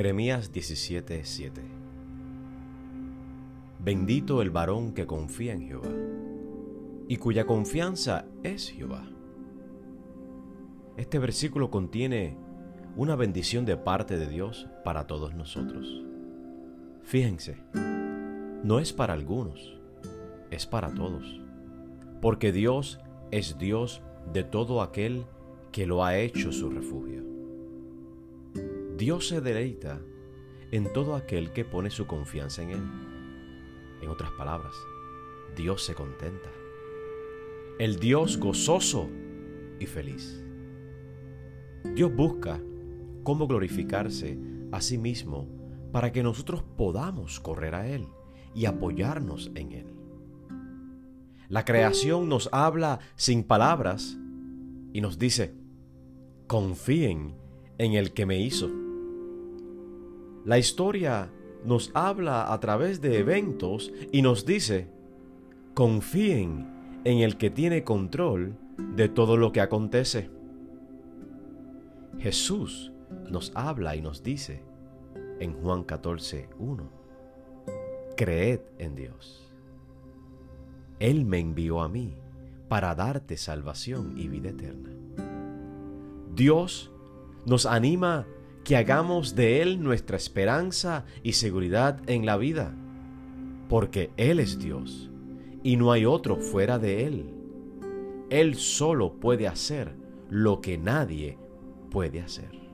Jeremías 17:7 Bendito el varón que confía en Jehová y cuya confianza es Jehová. Este versículo contiene una bendición de parte de Dios para todos nosotros. Fíjense, no es para algunos, es para todos, porque Dios es Dios de todo aquel que lo ha hecho su refugio. Dios se deleita en todo aquel que pone su confianza en Él. En otras palabras, Dios se contenta. El Dios gozoso y feliz. Dios busca cómo glorificarse a sí mismo para que nosotros podamos correr a Él y apoyarnos en Él. La creación nos habla sin palabras y nos dice, confíen en el que me hizo. La historia nos habla a través de eventos y nos dice, confíen en el que tiene control de todo lo que acontece. Jesús nos habla y nos dice en Juan 14, 1, creed en Dios. Él me envió a mí para darte salvación y vida eterna. Dios nos anima que hagamos de Él nuestra esperanza y seguridad en la vida, porque Él es Dios y no hay otro fuera de Él. Él solo puede hacer lo que nadie puede hacer.